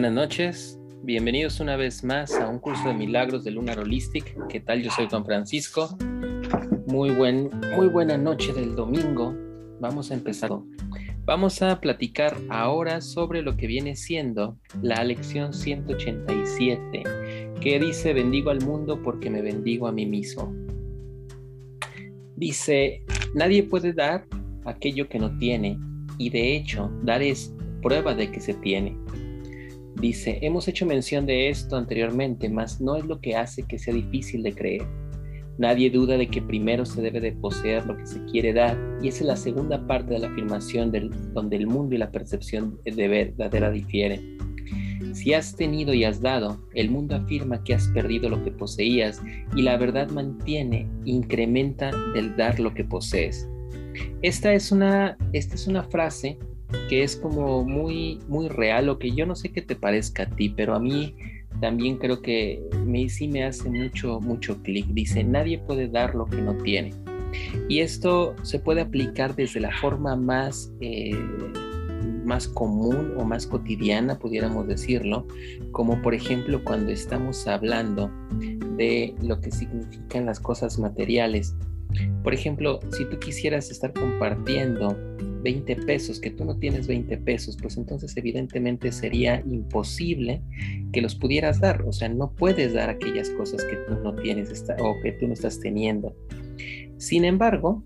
Buenas noches, bienvenidos una vez más a un curso de milagros de Lunar Holistic. ¿Qué tal? Yo soy Juan Francisco. Muy, buen, muy buena noche del domingo. Vamos a empezar. Vamos a platicar ahora sobre lo que viene siendo la lección 187, que dice, bendigo al mundo porque me bendigo a mí mismo. Dice, nadie puede dar aquello que no tiene, y de hecho, dar es prueba de que se tiene. Dice, hemos hecho mención de esto anteriormente, mas no es lo que hace que sea difícil de creer. Nadie duda de que primero se debe de poseer lo que se quiere dar, y esa es la segunda parte de la afirmación del, donde el mundo y la percepción de verdadera difieren. Si has tenido y has dado, el mundo afirma que has perdido lo que poseías y la verdad mantiene, incrementa del dar lo que posees. Esta es una, esta es una frase que es como muy, muy real, o que yo no sé qué te parezca a ti, pero a mí también creo que me, sí me hace mucho, mucho clic. Dice, nadie puede dar lo que no tiene. Y esto se puede aplicar desde la forma más, eh, más común o más cotidiana, pudiéramos decirlo, como por ejemplo cuando estamos hablando de lo que significan las cosas materiales. Por ejemplo, si tú quisieras estar compartiendo 20 pesos, que tú no tienes 20 pesos, pues entonces evidentemente sería imposible que los pudieras dar. O sea, no puedes dar aquellas cosas que tú no tienes o que tú no estás teniendo. Sin embargo,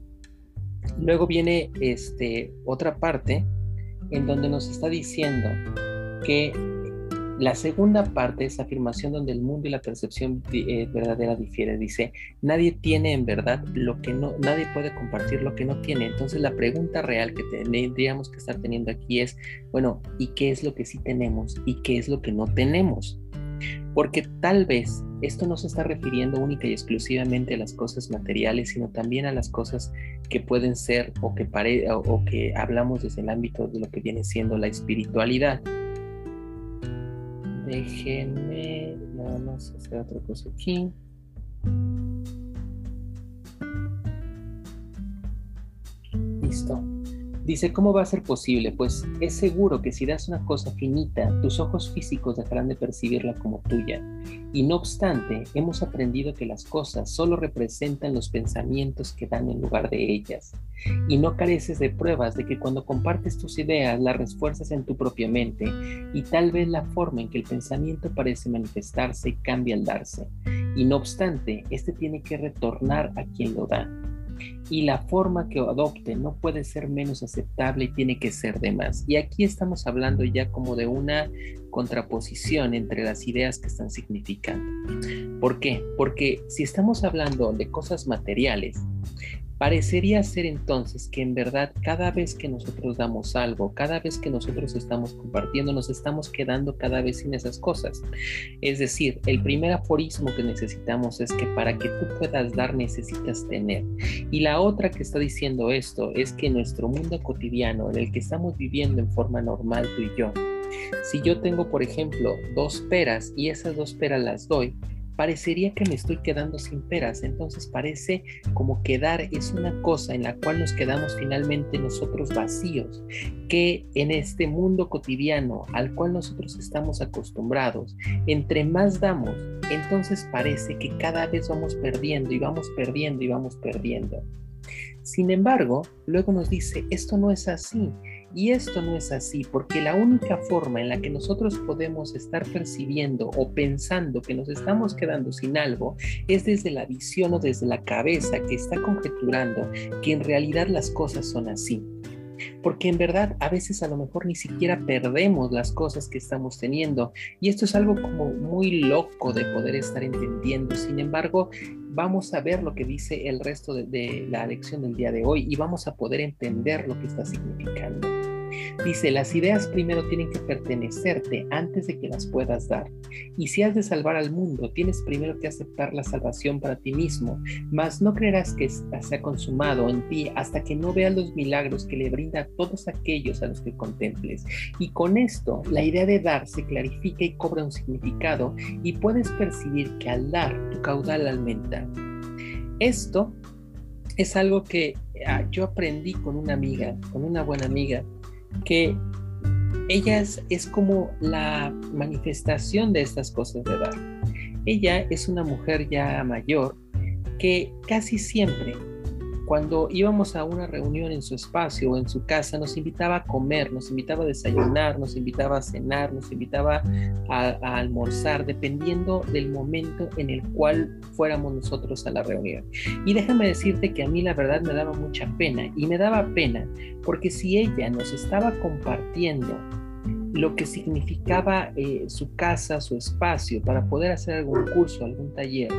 luego viene este, otra parte en donde nos está diciendo que la segunda parte es afirmación donde el mundo y la percepción eh, verdadera difiere. Dice, nadie tiene en verdad lo que no, nadie puede compartir lo que no tiene. Entonces la pregunta real que tendríamos que estar teniendo aquí es, bueno, ¿y qué es lo que sí tenemos y qué es lo que no tenemos? Porque tal vez esto no se está refiriendo única y exclusivamente a las cosas materiales, sino también a las cosas que pueden ser o que, pare, o que hablamos desde el ámbito de lo que viene siendo la espiritualidad. Déjenme nada más hacer otra cosa aquí. Listo. Dice, ¿cómo va a ser posible? Pues es seguro que si das una cosa finita, tus ojos físicos dejarán de percibirla como tuya. Y no obstante, hemos aprendido que las cosas solo representan los pensamientos que dan en lugar de ellas. Y no careces de pruebas de que cuando compartes tus ideas las refuerzas en tu propia mente y tal vez la forma en que el pensamiento parece manifestarse cambia al darse. Y no obstante, este tiene que retornar a quien lo da y la forma que adopte no puede ser menos aceptable y tiene que ser de más. Y aquí estamos hablando ya como de una contraposición entre las ideas que están significando. ¿Por qué? Porque si estamos hablando de cosas materiales, Parecería ser entonces que en verdad cada vez que nosotros damos algo, cada vez que nosotros estamos compartiendo, nos estamos quedando cada vez sin esas cosas. Es decir, el primer aforismo que necesitamos es que para que tú puedas dar necesitas tener. Y la otra que está diciendo esto es que nuestro mundo cotidiano en el que estamos viviendo en forma normal tú y yo, si yo tengo por ejemplo dos peras y esas dos peras las doy, parecería que me estoy quedando sin peras. Entonces parece como quedar es una cosa en la cual nos quedamos finalmente nosotros vacíos, que en este mundo cotidiano al cual nosotros estamos acostumbrados, entre más damos, entonces parece que cada vez vamos perdiendo y vamos perdiendo y vamos perdiendo. Sin embargo, luego nos dice, esto no es así. Y esto no es así porque la única forma en la que nosotros podemos estar percibiendo o pensando que nos estamos quedando sin algo es desde la visión o desde la cabeza que está conjeturando que en realidad las cosas son así. Porque en verdad a veces a lo mejor ni siquiera perdemos las cosas que estamos teniendo. Y esto es algo como muy loco de poder estar entendiendo. Sin embargo, vamos a ver lo que dice el resto de, de la lección del día de hoy y vamos a poder entender lo que está significando. Dice, las ideas primero tienen que pertenecerte antes de que las puedas dar. Y si has de salvar al mundo, tienes primero que aceptar la salvación para ti mismo, mas no creerás que se ha consumado en ti hasta que no veas los milagros que le brinda a todos aquellos a los que contemples. Y con esto, la idea de dar se clarifica y cobra un significado y puedes percibir que al dar tu caudal aumenta. Esto es algo que ah, yo aprendí con una amiga, con una buena amiga, que ella es, como la manifestación de estas cosas de edad. Ella es una mujer ya mayor que casi siempre cuando íbamos a una reunión en su espacio o en su casa, nos invitaba a comer, nos invitaba a desayunar, nos invitaba a cenar, nos invitaba a, almorzar, dependiendo del momento en el cual fuéramos nosotros a la reunión. Y déjame decirte que a mí la verdad me daba mucha pena y me daba pena porque si ella nos estaba compartiendo lo que significaba eh, su casa, su espacio, para poder hacer algún curso, algún taller.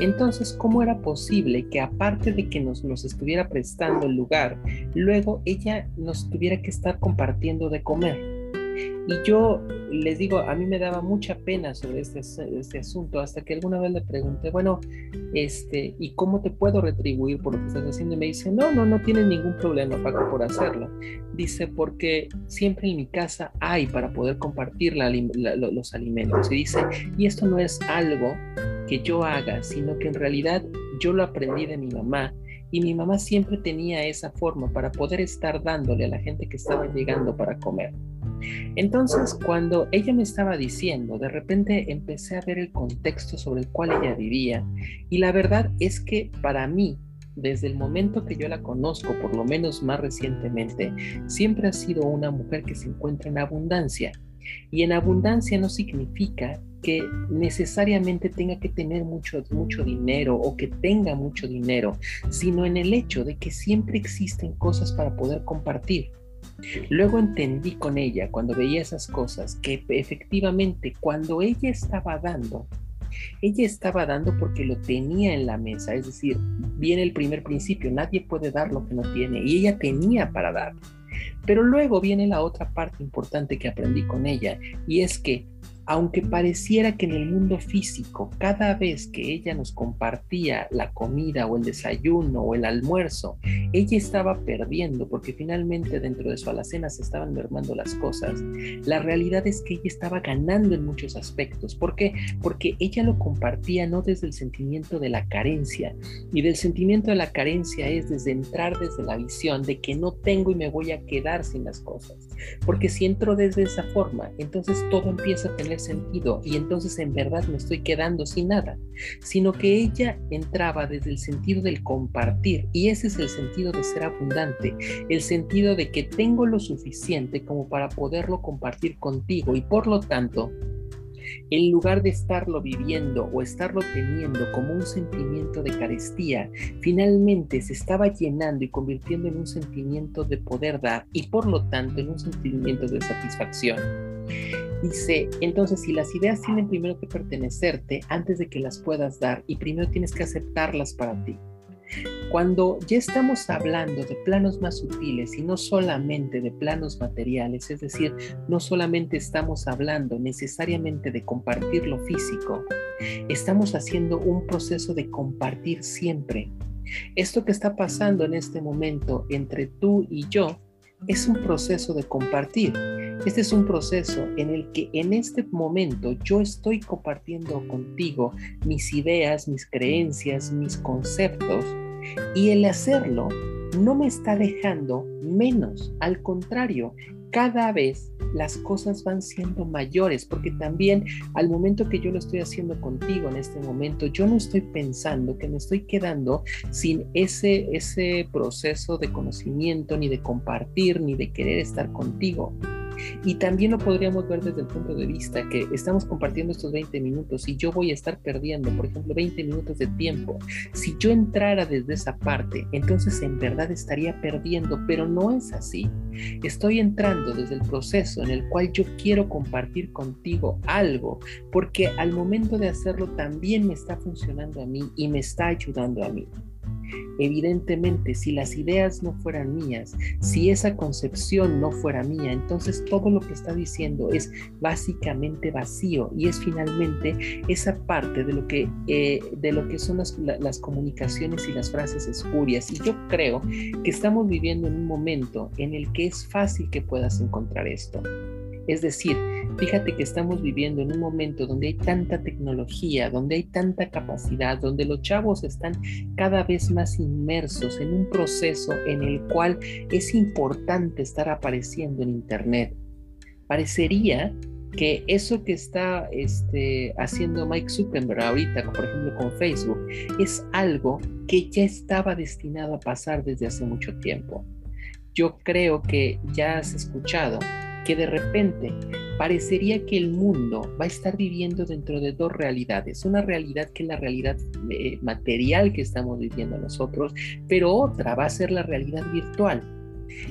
Entonces, ¿cómo era posible que aparte de que nos, nos estuviera prestando el lugar, luego ella nos tuviera que estar compartiendo de comer? Y yo les digo, a mí me daba mucha pena sobre este, este asunto, hasta que alguna vez le pregunté, bueno, este, ¿y cómo te puedo retribuir por lo que estás haciendo? Y me dice, no, no, no tienes ningún problema, Paco, por hacerlo. Dice, porque siempre en mi casa hay para poder compartir los alimentos. Y dice, y esto no es algo que yo haga, sino que en realidad yo lo aprendí de mi mamá y mi mamá siempre tenía esa forma para poder estar dándole a la gente que estaba llegando para comer. Entonces, cuando ella me estaba diciendo, de repente empecé a ver el contexto sobre el cual ella vivía y la verdad es que para mí, desde el momento que yo la conozco, por lo menos más recientemente, siempre ha sido una mujer que se encuentra en abundancia. Y en abundancia no significa que necesariamente tenga que tener mucho, mucho dinero o que tenga mucho dinero, sino en el hecho de que siempre existen cosas para poder compartir. Luego entendí con ella, cuando veía esas cosas, que efectivamente cuando ella estaba dando, ella estaba dando porque lo tenía en la mesa, es decir, viene el primer principio, nadie puede dar lo que no tiene, y ella tenía para dar. Pero luego viene la otra parte importante que aprendí con ella, y es que aunque pareciera que en el mundo físico, cada vez que ella nos compartía la comida o el desayuno o el almuerzo, ella estaba perdiendo porque finalmente dentro de su alacena se estaban mermando las cosas, la realidad es que ella estaba ganando en muchos aspectos. ¿Por qué? Porque ella lo compartía no desde el sentimiento de la carencia, y del sentimiento de la carencia es desde entrar desde la visión de que no tengo y me voy a quedar sin las cosas. Porque si entro desde esa forma, entonces todo empieza a tener sentido y entonces en verdad me estoy quedando sin nada, sino que ella entraba desde el sentido del compartir y ese es el sentido de ser abundante, el sentido de que tengo lo suficiente como para poderlo compartir contigo y por lo tanto en lugar de estarlo viviendo o estarlo teniendo como un sentimiento de carestía, finalmente se estaba llenando y convirtiendo en un sentimiento de poder dar y por lo tanto en un sentimiento de satisfacción. Dice, entonces si las ideas tienen primero que pertenecerte antes de que las puedas dar y primero tienes que aceptarlas para ti. Cuando ya estamos hablando de planos más sutiles y no solamente de planos materiales, es decir, no solamente estamos hablando necesariamente de compartir lo físico, estamos haciendo un proceso de compartir siempre. Esto que está pasando en este momento entre tú y yo es un proceso de compartir. Este es un proceso en el que en este momento yo estoy compartiendo contigo mis ideas, mis creencias, mis conceptos y el hacerlo no me está dejando menos, al contrario, cada vez las cosas van siendo mayores, porque también al momento que yo lo estoy haciendo contigo en este momento, yo no estoy pensando que me estoy quedando sin ese, ese proceso de conocimiento, ni de compartir, ni de querer estar contigo. Y también lo podríamos ver desde el punto de vista que estamos compartiendo estos 20 minutos y yo voy a estar perdiendo, por ejemplo, 20 minutos de tiempo. Si yo entrara desde esa parte, entonces en verdad estaría perdiendo, pero no es así. Estoy entrando desde el proceso en el cual yo quiero compartir contigo algo, porque al momento de hacerlo también me está funcionando a mí y me está ayudando a mí. Evidentemente, si las ideas no fueran mías, si esa concepción no fuera mía, entonces todo lo que está diciendo es básicamente vacío y es finalmente esa parte de lo que, eh, de lo que son las, las comunicaciones y las frases espurias. Y yo creo que estamos viviendo en un momento en el que es fácil que puedas encontrar esto. Es decir, fíjate que estamos viviendo en un momento donde hay tanta tecnología, donde hay tanta capacidad, donde los chavos están cada vez más inmersos en un proceso en el cual es importante estar apareciendo en Internet. parecería que eso que está este, haciendo Mike Zuckerberg ahorita, por ejemplo con Facebook, es algo que ya estaba destinado a pasar desde hace mucho tiempo. Yo creo que ya has escuchado que de repente parecería que el mundo va a estar viviendo dentro de dos realidades. Una realidad que es la realidad eh, material que estamos viviendo nosotros, pero otra va a ser la realidad virtual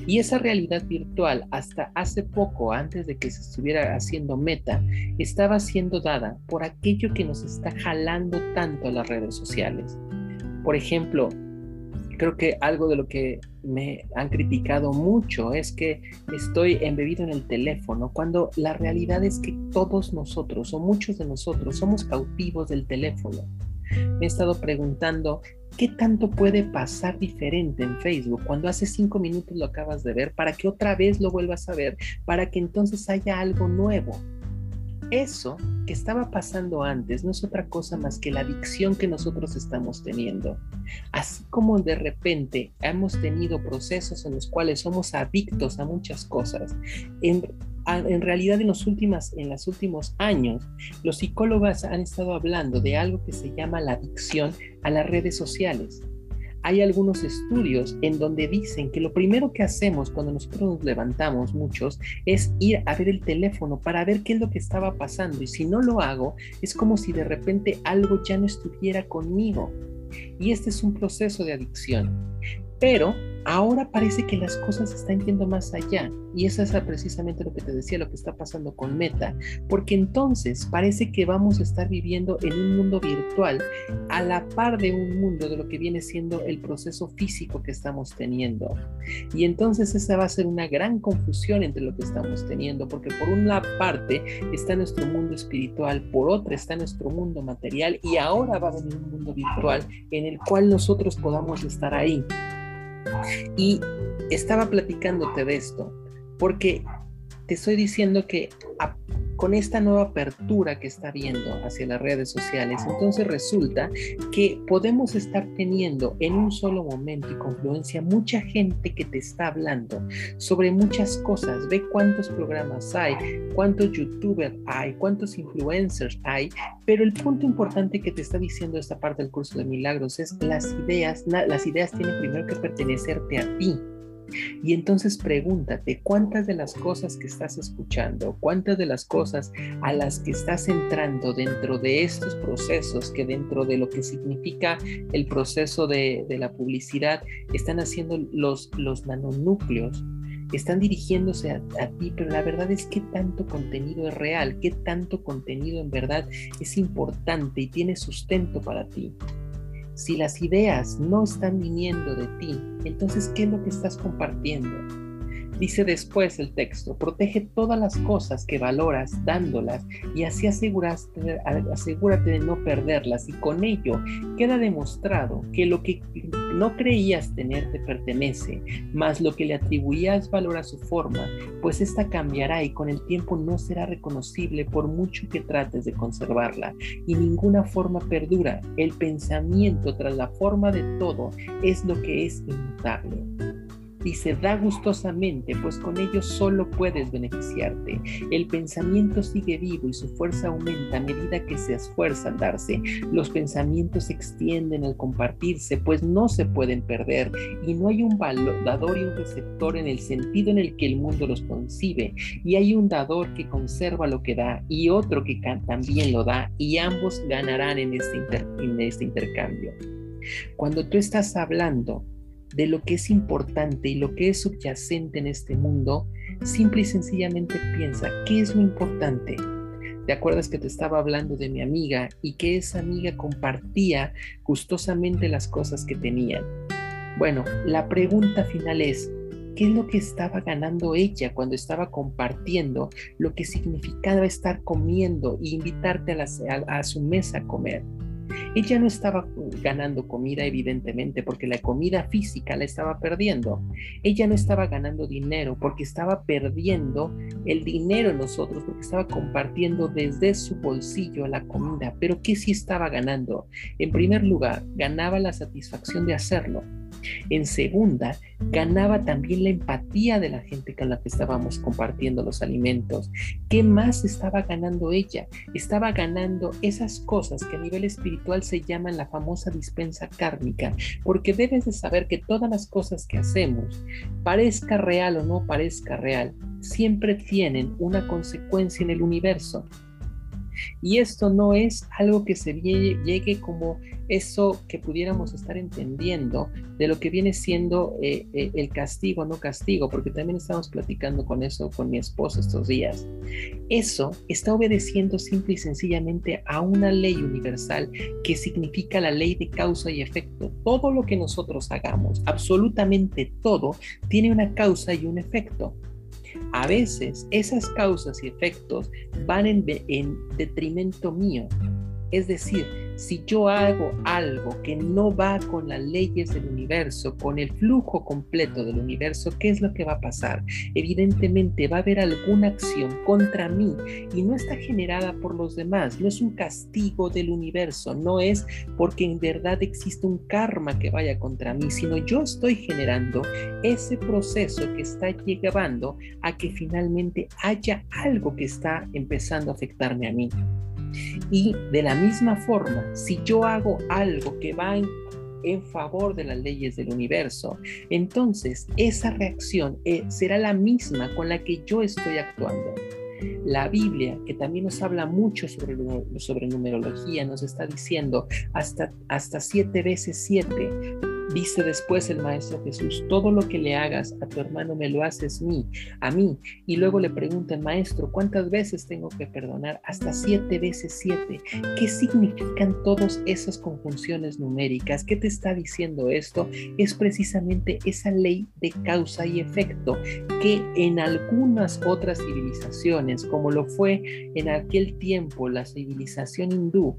y esa realidad virtual, hasta hace poco, antes de que se estuviera haciendo meta, estaba siendo dada por aquello que nos está jalando tanto a las redes sociales. Por ejemplo, creo que algo de lo que me han criticado mucho es que estoy embebido en el teléfono, cuando la realidad es que todos nosotros o muchos de nosotros somos cautivos del teléfono. Me he estado preguntando ¿Qué tanto puede pasar diferente en Facebook cuando hace cinco minutos lo acabas de ver para que otra vez lo vuelvas a ver, para que entonces haya algo nuevo? Eso que estaba pasando antes no es otra cosa más que la adicción que nosotros estamos teniendo. Así como de repente hemos tenido procesos en los cuales somos adictos a muchas cosas, en, realidad en los, últimos, en los últimos años los psicólogos han estado hablando de algo que se llama la adicción a las redes sociales. Hay algunos estudios en donde dicen que lo primero que hacemos cuando nosotros nos levantamos, muchos, es ir a ver el teléfono para ver qué es lo que estaba pasando. Y si no lo hago, es como si de repente algo ya no estuviera conmigo. Y este es un proceso de adicción. Pero ahora parece que las cosas están yendo más allá. Y eso es precisamente lo que te decía, lo que está pasando con Meta. Porque entonces parece que vamos a estar viviendo en un mundo virtual a la par de un mundo de lo que viene siendo el proceso físico que estamos teniendo. Y entonces esa va a ser una gran confusión entre lo que estamos teniendo. Porque por una parte está nuestro mundo espiritual, por otra está nuestro mundo material y ahora va a venir un mundo virtual en el cual nosotros podamos estar ahí. Y estaba platicándote de esto porque te estoy diciendo que con esta nueva apertura que está viendo hacia las redes sociales, entonces resulta que podemos estar teniendo en un solo momento y confluencia mucha gente que te está hablando sobre muchas cosas. Ve cuántos programas hay, cuántos youtubers hay, cuántos influencers hay, pero el punto importante que te está diciendo esta parte del curso de milagros es las ideas, las ideas tienen primero que pertenecerte a ti. Y entonces pregúntate cuántas de las cosas que estás escuchando, cuántas de las cosas a las que estás entrando dentro de estos procesos, que dentro de lo que significa el proceso de, la publicidad, están haciendo los, los nanonúcleos están dirigiéndose a, a, ti, pero la verdad es que tanto contenido es real, qué tanto contenido en verdad es importante y tiene sustento para ti. Si las ideas no están viniendo de ti, entonces, ¿qué es lo que estás compartiendo? Dice después el texto, protege todas las cosas que valoras dándolas y así asegúrate de no perderlas y con ello queda demostrado que lo que no creías tener te pertenece, más lo que le atribuías valor a su forma, pues ésta cambiará y con el tiempo no será reconocible por mucho que trates de conservarla y ninguna forma perdura. El pensamiento tras la forma de todo es lo que es inmutable. Dice, da gustosamente, pues con ello solo puedes beneficiarte. El pensamiento sigue vivo y su fuerza aumenta a medida que se esfuerza al darse. Los pensamientos se extienden al compartirse, pues no se pueden perder y no hay un dador y un receptor en el sentido en el que el mundo los concibe. Y hay un dador que conserva lo que da y otro que también lo da y ambos ganarán en este, en este intercambio. Cuando tú estás hablando de lo que es importante y lo que es subyacente en este mundo, simple y sencillamente piensa, ¿qué es lo importante? ¿Te acuerdas que te estaba hablando de mi amiga y que esa amiga compartía gustosamente las cosas que tenían? Bueno, la pregunta final es, ¿qué es lo que estaba ganando ella cuando estaba compartiendo lo que significaba estar comiendo e invitarte a, a su mesa a comer? Ella no estaba ganando comida, evidentemente, porque la comida física la estaba perdiendo. Ella no estaba ganando dinero porque estaba perdiendo el dinero en nosotros, porque estaba compartiendo desde su bolsillo la comida. Pero ¿qué sí estaba ganando? En primer lugar, ganaba la satisfacción de hacerlo. En segunda, ganaba también la empatía de la gente con la que estábamos compartiendo los alimentos. ¿Qué más estaba ganando ella? Estaba ganando esas cosas que a nivel espiritual se llaman la famosa dispensa kármica, porque debes de saber que todas las cosas que hacemos, parezca real o no parezca real, siempre tienen una consecuencia en el universo. Y esto no es algo que se llegue como eso que pudiéramos estar entendiendo de lo que viene siendo eh, eh, el castigo, no castigo, porque también estamos platicando con eso con mi esposo estos días. Eso está obedeciendo simple y sencillamente a una ley universal que significa la ley de causa y efecto. Todo lo que nosotros hagamos, absolutamente todo, tiene una causa y un efecto. A veces esas causas y efectos van en, detrimento mío. Es decir, si yo hago algo que no va con las leyes del universo, con el flujo completo del universo, ¿qué es lo que va a pasar? Evidentemente va a haber alguna acción contra mí y no está generada por los demás, no es un castigo del universo, no es porque en verdad existe un karma que vaya contra mí, sino yo estoy generando ese proceso que está llevando a que finalmente haya algo que está empezando a afectarme a mí. Y de la misma forma, si yo hago algo que va en, favor de las leyes del universo, entonces esa reacción eh, será la misma con la que yo estoy actuando. La Biblia, que también nos habla mucho sobre, sobre numerología, nos está diciendo hasta, hasta siete veces siete Dice después el Maestro Jesús, todo lo que le hagas a tu hermano me lo haces mí, a mí. Y luego le pregunta el Maestro, ¿cuántas veces tengo que perdonar? Hasta siete veces siete. ¿Qué significan todas esas conjunciones numéricas? ¿Qué te está diciendo esto? Es precisamente esa ley de causa y efecto que en algunas otras civilizaciones, como lo fue en aquel tiempo la civilización hindú,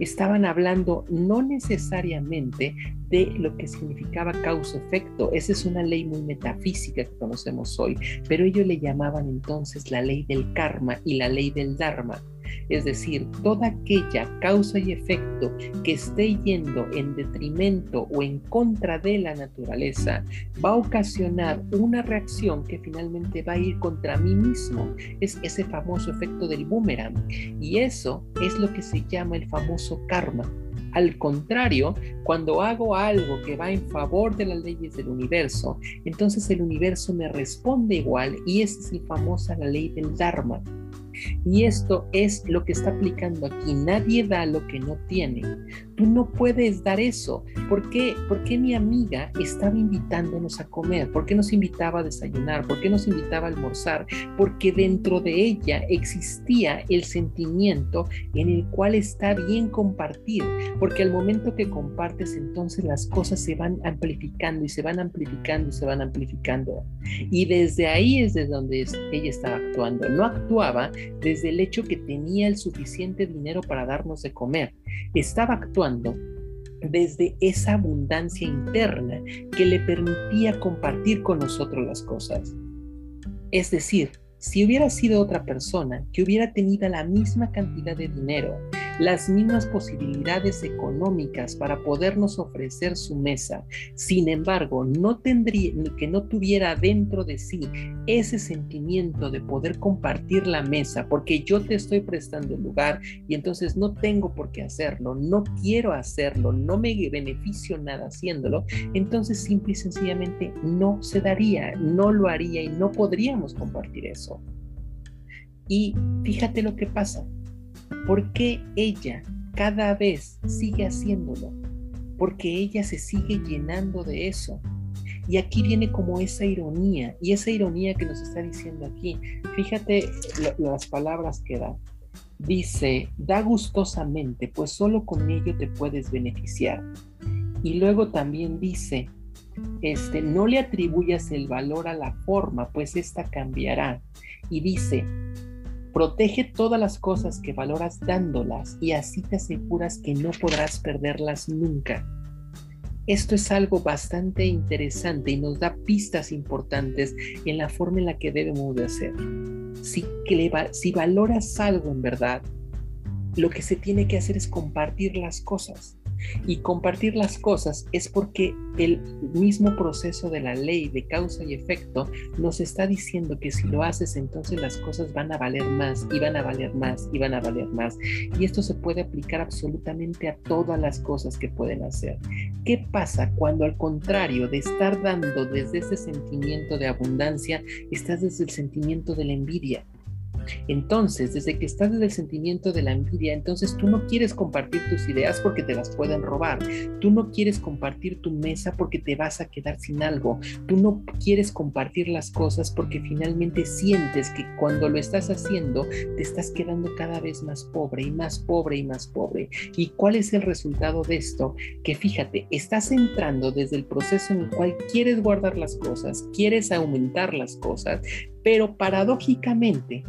estaban hablando no necesariamente de lo significaba causa-efecto. Esa es una ley muy metafísica que conocemos hoy, pero ellos le llamaban entonces la ley del karma y la ley del dharma. Es decir, toda aquella causa y efecto que esté yendo en detrimento o en contra de la naturaleza va a ocasionar una reacción que finalmente va a ir contra mí mismo. Es ese famoso efecto del boomerang. Y eso es lo que se llama el famoso karma. Al contrario, cuando hago algo que va en favor de las leyes del universo, entonces el universo me responde igual y esa es la famosa la ley del Dharma. Y esto es lo que está aplicando aquí. Nadie da lo que no tiene. Tú no puedes dar eso. ¿Por qué? ¿Por qué mi amiga estaba invitándonos a comer? ¿Por qué nos invitaba a desayunar? ¿Por qué nos invitaba a almorzar? Porque dentro de ella existía el sentimiento en el cual está bien compartir. Porque al momento que compartes, entonces las cosas se van amplificando y se van amplificando y se van amplificando. Y desde ahí es de donde ella estaba actuando. No actuaba desde el hecho que tenía el suficiente dinero para darnos de comer. Estaba actuando desde esa abundancia interna que le permitía compartir con nosotros las cosas. Es decir, si hubiera sido otra persona que hubiera tenido la misma cantidad de dinero, las mismas posibilidades económicas para podernos ofrecer su mesa. Sin embargo, no tendría que no tuviera dentro de sí ese sentimiento de poder compartir la mesa, porque yo te estoy prestando el lugar y entonces no tengo por qué hacerlo, no quiero hacerlo, no me beneficio nada haciéndolo, entonces simple y sencillamente no se daría, no lo haría y no podríamos compartir eso. Y fíjate lo que pasa. ¿Por qué ella cada vez sigue haciéndolo? Porque ella se sigue llenando de eso. Y aquí viene como esa ironía, y esa ironía que nos está diciendo aquí. Fíjate las palabras que da. Dice, da gustosamente, pues solo con ello te puedes beneficiar. Y luego también dice, este, no le atribuyas el valor a la forma, pues ésta cambiará. Y dice, Protege todas las cosas que valoras dándolas y así te aseguras que no podrás perderlas nunca. Esto es algo bastante interesante y nos da pistas importantes en la forma en la que debemos de hacer. Si, si valoras algo en verdad, lo que se tiene que hacer es compartir las cosas. Y compartir las cosas es porque el mismo proceso de la ley de causa y efecto nos está diciendo que si lo haces entonces las cosas van a valer más y van a valer más y van a valer más. Y esto se puede aplicar absolutamente a todas las cosas que pueden hacer. ¿Qué pasa cuando al contrario de estar dando desde ese sentimiento de abundancia, estás desde el sentimiento de la envidia? Entonces, desde que estás desde el sentimiento de la envidia, entonces tú no quieres compartir tus ideas porque te las pueden robar. Tú no quieres compartir tu mesa porque te vas a quedar sin algo. Tú no quieres compartir las cosas porque finalmente sientes que cuando lo estás haciendo te estás quedando cada vez más pobre y más pobre y más pobre. ¿Y cuál es el resultado de esto? Que fíjate, estás entrando desde el proceso en el cual quieres guardar las cosas, quieres aumentar las cosas, pero paradójicamente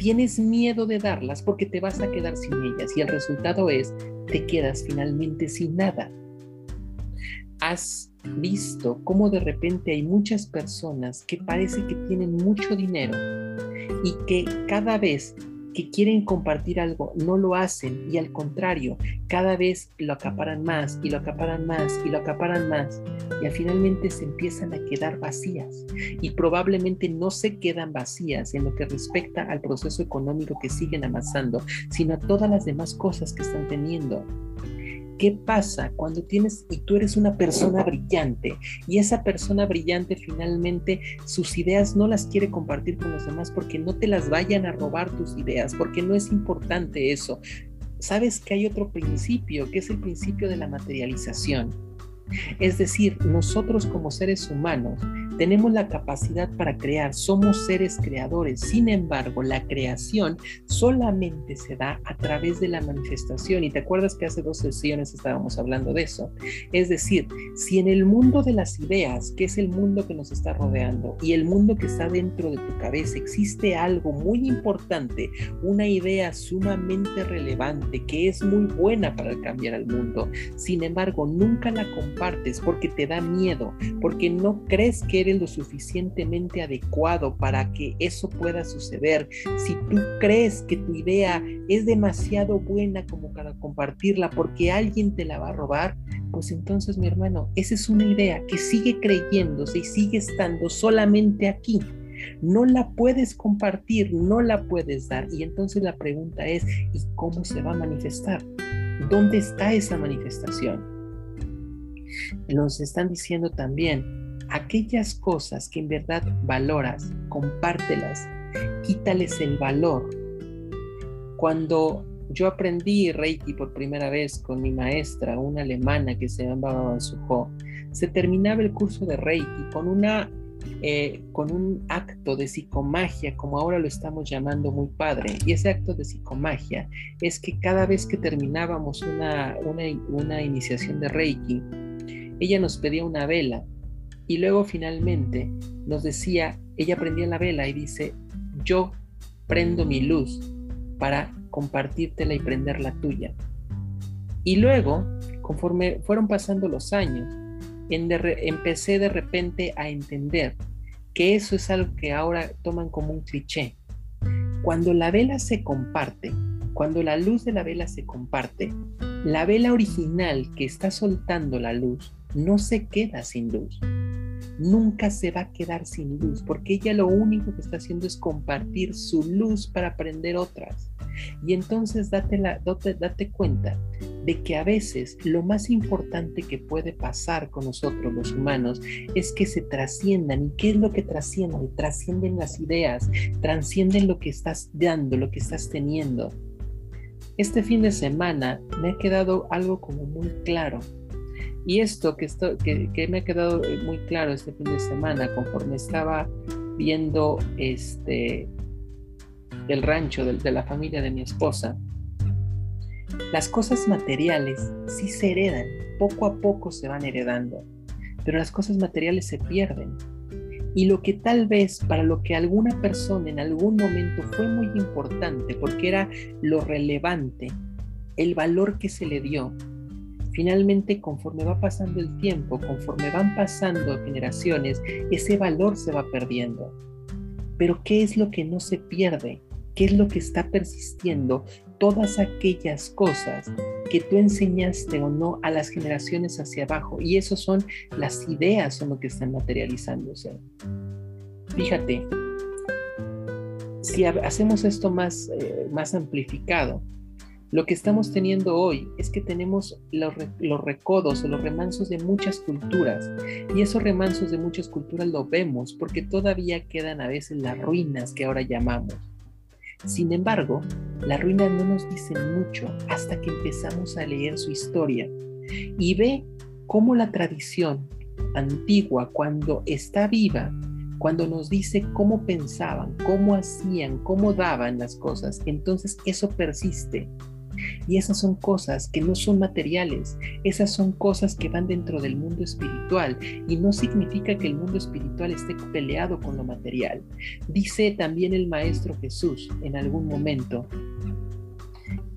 tienes miedo de darlas porque te vas a quedar sin ellas y el resultado es, te quedas finalmente sin nada. Has visto cómo de repente hay muchas personas que parece que tienen mucho dinero y que cada vez que quieren compartir algo no lo hacen. Y al contrario, cada vez lo acaparan más y lo acaparan más y lo acaparan más. Y finalmente se empiezan a quedar vacías. Y probablemente no se quedan vacías en lo que respecta al proceso económico que siguen amasando, sino a todas las demás cosas que están teniendo. ¿Qué pasa cuando tienes y tú eres una persona brillante y esa persona brillante finalmente sus ideas no las quiere compartir con los demás porque no te las vayan a robar tus ideas, porque no es importante eso? Sabes que hay otro principio, que es el principio de la materialización. Es decir, nosotros como seres humanos tenemos la capacidad para crear, somos seres creadores. Sin embargo, la creación solamente se da a través de la manifestación. Y te acuerdas que hace dos sesiones estábamos hablando de eso. Es decir, si en el mundo de las ideas, que es el mundo que nos está rodeando, y el mundo que está dentro de tu cabeza, existe algo muy importante, una idea sumamente relevante, que es muy buena para cambiar al mundo, sin embargo, nunca la porque te da miedo, porque no crees que eres lo suficientemente adecuado para que eso pueda suceder, si tú crees que tu idea es demasiado buena como para compartirla porque alguien te la va a robar, pues entonces mi hermano, esa es una idea que sigue creyéndose y sigue estando solamente aquí. No la puedes compartir, no la puedes dar. Y entonces la pregunta es, ¿y cómo se va a manifestar? ¿Dónde está esa manifestación? Nos están diciendo también, aquellas cosas que en verdad valoras, compártelas, quítales el valor. Cuando yo aprendí Reiki por primera vez con mi maestra, una alemana que se llamaba Suho, se terminaba el curso de Reiki con una eh, con un acto de psicomagia, como ahora lo estamos llamando muy padre. Y ese acto de psicomagia es que cada vez que terminábamos una, una, una iniciación de Reiki, ella nos pedía una vela y luego finalmente nos decía, ella prendía la vela y dice, yo prendo mi luz para compartírtela y prender la tuya. Y luego, conforme fueron pasando los años, empecé de repente a entender que eso es algo que ahora toman como un cliché. Cuando la vela se comparte, cuando la luz de la vela se comparte, la vela original que está soltando la luz no se queda sin luz nunca se va a quedar sin luz, porque ella lo único que está haciendo es compartir su luz para aprender otras. Y entonces date, la, date, cuenta de que a veces lo más importante que puede pasar con nosotros los humanos es que se trasciendan. ¿Y qué es lo que trasciende? Trascienden las ideas, trascienden lo que estás dando, lo que estás teniendo. Este fin de semana me ha quedado algo como muy claro y esto que, esto, que, me ha quedado eh, muy claro este fin de semana, conforme estaba viendo este, el rancho de, de la familia de mi esposa, las cosas materiales sí se heredan, poco a poco se van heredando, pero las cosas materiales se pierden. Y lo que tal vez para lo que alguna persona en algún momento fue muy importante, porque era lo relevante, el valor que se le dio, Finalmente, conforme va pasando el tiempo, conforme van pasando generaciones, ese valor se va perdiendo. Pero ¿qué es lo que no se pierde? ¿Qué es lo que está persistiendo? todas aquellas cosas que tú enseñaste o no a las generaciones hacia abajo. Y eso son las ideas, son lo que están materializándose. Fíjate, si hacemos esto más, eh, más amplificado, lo que estamos teniendo hoy es que tenemos los, los, recodos o los remansos de muchas culturas y esos remansos de muchas culturas lo vemos porque todavía quedan a veces las ruinas que ahora llamamos. Sin embargo, las ruinas no nos dicen mucho hasta que empezamos a leer su historia y ve cómo la tradición antigua cuando está viva cuando nos dice cómo pensaban, cómo hacían, cómo daban las cosas, entonces eso persiste. Y esas son cosas que no son materiales, esas son cosas que van dentro del mundo espiritual y no significa que el mundo espiritual esté peleado con lo material. Dice también el Maestro Jesús en algún momento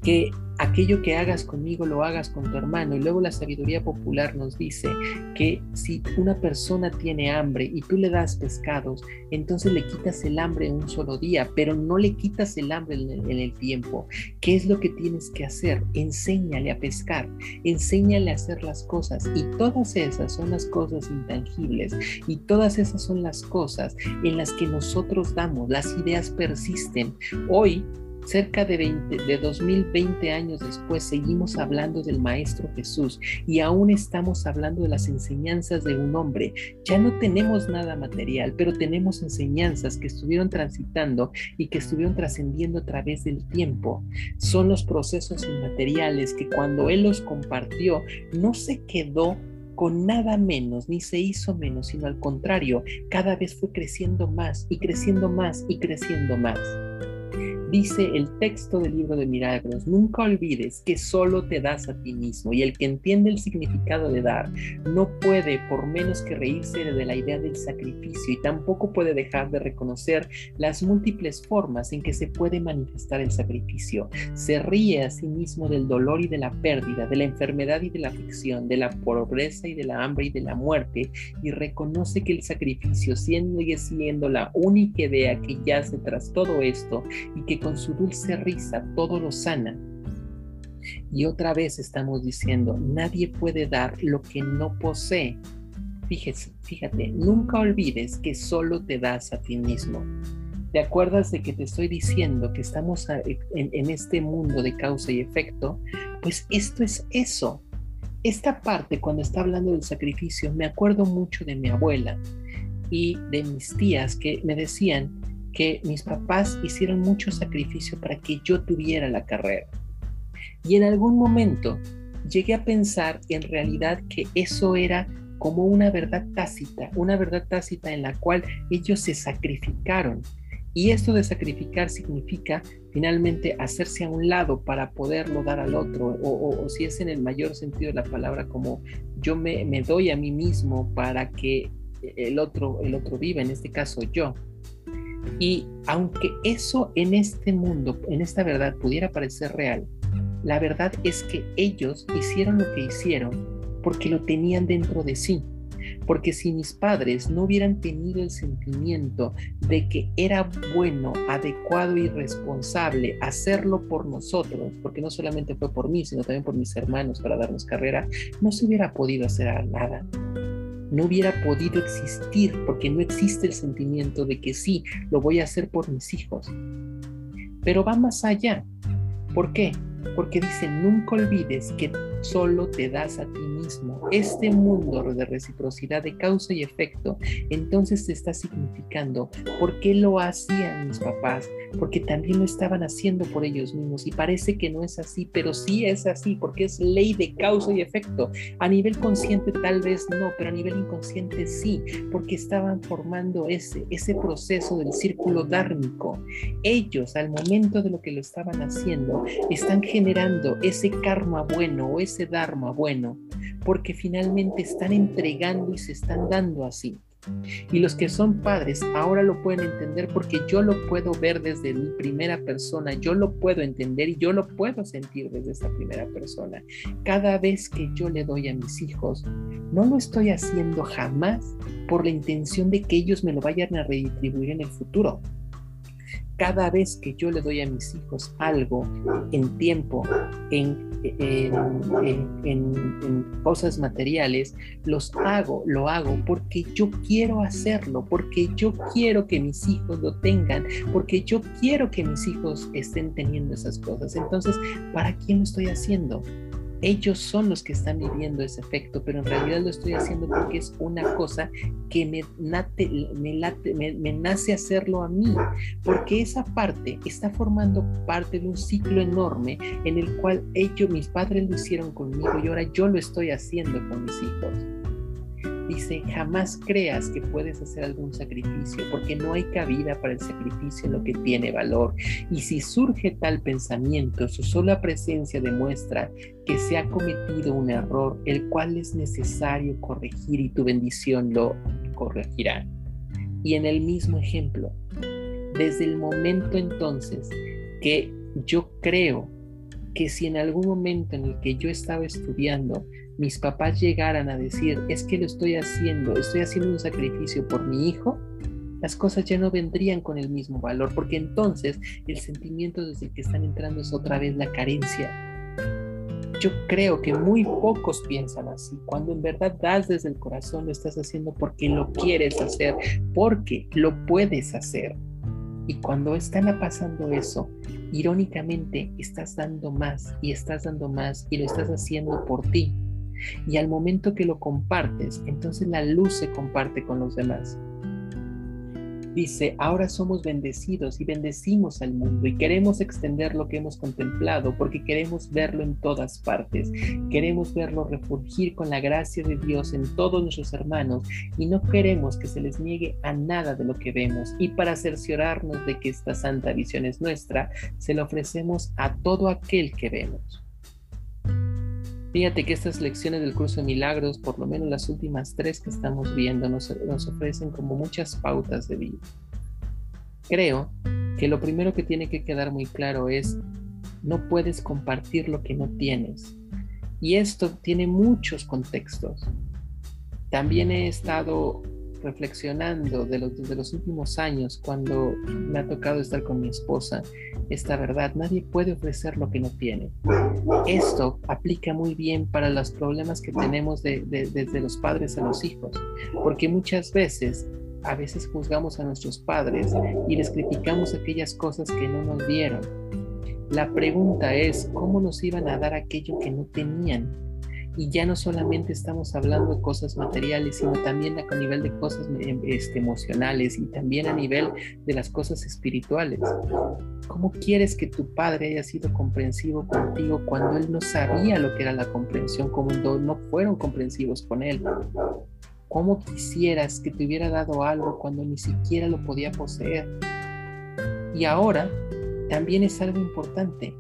que aquello que hagas conmigo lo hagas con tu hermano. Y luego la sabiduría popular nos dice que si una persona tiene hambre y tú le das pescados, entonces le quitas el hambre en un solo día, pero no le quitas el hambre en el, tiempo. ¿Qué es lo que tienes que hacer? Enséñale a pescar, enséñale a hacer las cosas. Y todas esas son las cosas intangibles y todas esas son las cosas en las que nosotros damos. Las ideas persisten. Hoy Cerca de, 20, de 2020 años después seguimos hablando del Maestro Jesús y aún estamos hablando de las enseñanzas de un hombre. Ya no tenemos nada material, pero tenemos enseñanzas que estuvieron transitando y que estuvieron trascendiendo a través del tiempo. Son los procesos inmateriales que cuando Él los compartió no se quedó con nada menos, ni se hizo menos, sino al contrario, cada vez fue creciendo más y creciendo más y creciendo más. Dice el texto del libro de milagros, nunca olvides que solo te das a ti mismo y el que entiende el significado de dar no puede por menos que reírse de la idea del sacrificio y tampoco puede dejar de reconocer las múltiples formas en que se puede manifestar el sacrificio. Se ríe a sí mismo del dolor y de la pérdida, de la enfermedad y de la aflicción, de la pobreza y de la hambre y de la muerte y reconoce que el sacrificio sigue siendo la única idea que yace tras todo esto y que con su dulce risa todo lo sana. Y otra vez estamos diciendo, nadie puede dar lo que no posee. Fíjese, fíjate, nunca olvides que solo te das a ti mismo. ¿Te acuerdas de que te estoy diciendo que estamos en, en este mundo de causa y efecto? Pues esto es eso. Esta parte, cuando está hablando del sacrificio, me acuerdo mucho de mi abuela y de mis tías que me decían, que mis papás hicieron mucho sacrificio para que yo tuviera la carrera. Y en algún momento llegué a pensar en realidad que eso era como una verdad tácita, una verdad tácita en la cual ellos se sacrificaron. Y esto de sacrificar significa finalmente hacerse a un lado para poderlo dar al otro, o, si es en el mayor sentido de la palabra, como yo me, me doy a mí mismo para que el otro, el otro viva, en este caso yo. Y aunque eso en este mundo, en esta verdad, pudiera parecer real, la verdad es que ellos hicieron lo que hicieron porque lo tenían dentro de sí. Porque si mis padres no hubieran tenido el sentimiento de que era bueno, adecuado y responsable hacerlo por nosotros, porque no solamente fue por mí, sino también por mis hermanos para darnos carrera, no se hubiera podido hacer nada no hubiera podido existir porque no existe el sentimiento de que sí, lo voy a hacer por mis hijos. Pero va más allá. ¿Por qué? Porque dice, nunca olvides que solo te das a ti mismo. Este mundo de reciprocidad de causa y efecto, entonces te está significando por qué lo hacían mis papás, porque también lo estaban haciendo por ellos mismos. Y parece que no es así, pero sí es así, porque es ley de causa y efecto. A nivel consciente tal vez no, pero a nivel inconsciente sí, porque estaban formando ese, ese proceso del círculo dármico. Ellos, al momento de lo que lo estaban haciendo, están generando ese karma bueno o ese dharma bueno, porque finalmente están entregando y se están dando así. Y los que son padres ahora lo pueden entender porque yo lo puedo ver desde mi primera persona, yo lo puedo entender y yo lo puedo sentir desde esta primera persona. Cada vez que yo le doy a mis hijos, no lo estoy haciendo jamás por la intención de que ellos me lo vayan a redistribuir en el futuro cada vez que yo le doy a mis hijos algo en tiempo, en, en, cosas materiales, los hago, lo hago porque yo quiero hacerlo, porque yo quiero que mis hijos lo tengan, porque yo quiero que mis hijos estén teniendo esas cosas. Entonces, ¿para quién lo estoy haciendo? Ellos son los que están viviendo ese efecto, pero en realidad lo estoy haciendo porque es una cosa que me, me, nace hacerlo a mí, porque esa parte está formando parte de un ciclo enorme en el cual ellos, mis padres lo hicieron conmigo y ahora yo lo estoy haciendo con mis hijos. Dice, jamás creas que puedes hacer algún sacrificio, porque no hay cabida para el sacrificio en lo que tiene valor. Y si surge tal pensamiento, su sola presencia demuestra que se ha cometido un error, el cual es necesario corregir y tu bendición lo corregirá. Y en el mismo ejemplo, desde el momento entonces que yo creo que si en algún momento en el que yo estaba estudiando mis papás llegaran a decir, es que lo estoy haciendo, estoy haciendo un sacrificio por mi hijo, las cosas ya no vendrían con el mismo valor, porque entonces el sentimiento desde el que están entrando es otra vez la carencia. Yo creo que muy pocos piensan así. Cuando en verdad das desde el corazón, lo estás haciendo porque lo quieres hacer, porque lo puedes hacer. Y cuando están pasando eso, irónicamente estás dando más y estás dando más y lo estás haciendo por ti, y al momento que lo compartes, entonces la luz se comparte con los demás. Dice, ahora somos bendecidos y bendecimos al mundo y queremos extender lo que hemos contemplado porque queremos verlo en todas partes. Queremos verlo refugir con la gracia de Dios en todos nuestros hermanos y no queremos que se les niegue a nada de lo que vemos. Y para cerciorarnos de que esta santa visión es nuestra, se la ofrecemos a todo aquel que vemos. Fíjate que estas lecciones del curso de milagros, por lo menos las últimas tres que estamos viendo, nos, nos ofrecen como muchas pautas de vida. Creo que lo primero que tiene que quedar muy claro es, no puedes compartir lo que no tienes. Y esto tiene muchos contextos. También he estado reflexionando de los, desde los últimos años, cuando me ha tocado estar con mi esposa, esta verdad, nadie puede ofrecer lo que no tiene. Esto aplica muy bien para los problemas que tenemos desde los padres a los hijos, porque muchas veces, a veces juzgamos a nuestros padres y les criticamos aquellas cosas que no nos dieron. La pregunta es, ¿cómo nos iban a dar aquello que no tenían? Y ya no solamente estamos hablando de cosas materiales, sino también a nivel de cosas em, este, emocionales y también a nivel de las cosas espirituales. ¿Cómo quieres que tu padre haya sido comprensivo contigo cuando él no sabía lo que era la comprensión, cuando no fueron comprensivos con él? ¿Cómo quisieras que te hubiera dado algo cuando ni siquiera lo podía poseer? Y ahora también es algo importante.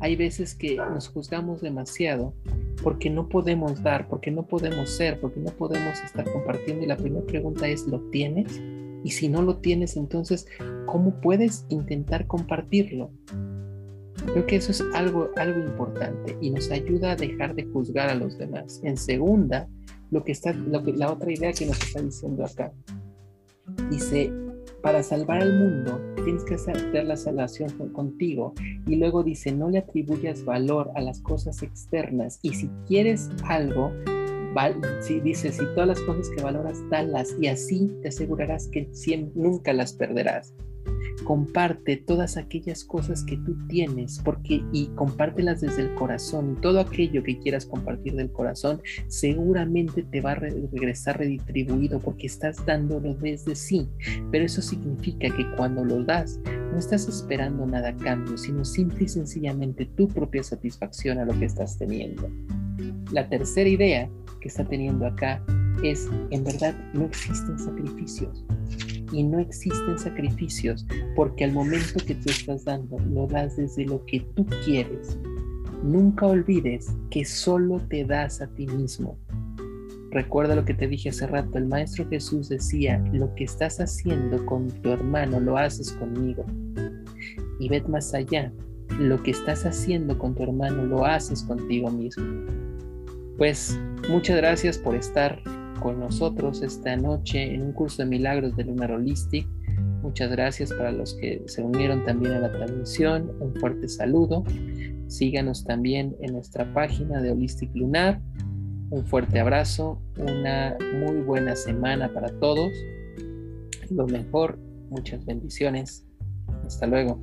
Hay veces que nos juzgamos demasiado porque no podemos dar, porque no podemos ser, porque no podemos estar compartiendo. Y la primera pregunta es, ¿lo tienes? Y si no lo tienes, entonces, ¿cómo puedes intentar compartirlo? Creo que eso es algo, algo importante y nos ayuda a dejar de juzgar a los demás. En segunda, lo que está, lo que, la otra idea que nos está diciendo acá, dice, para salvar al mundo tienes que hacer la salvación contigo. Y luego dice, no le atribuyas valor a las cosas externas. Y si quieres algo, si dice, si todas las cosas que valoras, dalas y así te asegurarás que nunca las perderás comparte todas aquellas cosas que tú tienes porque y compártelas desde el corazón todo aquello que quieras compartir del corazón seguramente te va a regresar redistribuido porque estás dándolo desde sí. Pero eso significa que cuando lo das no estás esperando nada a cambio sino simple y sencillamente tu propia satisfacción a lo que estás teniendo. La tercera idea que está teniendo acá es en verdad no existen sacrificios y no existen sacrificios porque al momento que tú estás dando lo das desde lo que tú quieres. Nunca olvides que solo te das a ti mismo. Recuerda lo que te dije hace rato, el Maestro Jesús decía, lo que estás haciendo con tu hermano lo haces conmigo. Y ved más allá, lo que estás haciendo con tu hermano lo haces contigo mismo. Pues muchas gracias por estar con nosotros esta noche en un curso de milagros de Lunar Holistic. Muchas gracias para los que se unieron también a la transmisión. Un fuerte saludo. Síganos también en nuestra página de Holistic Lunar. Un fuerte abrazo, una muy buena semana para todos. Lo mejor, muchas bendiciones. Hasta luego.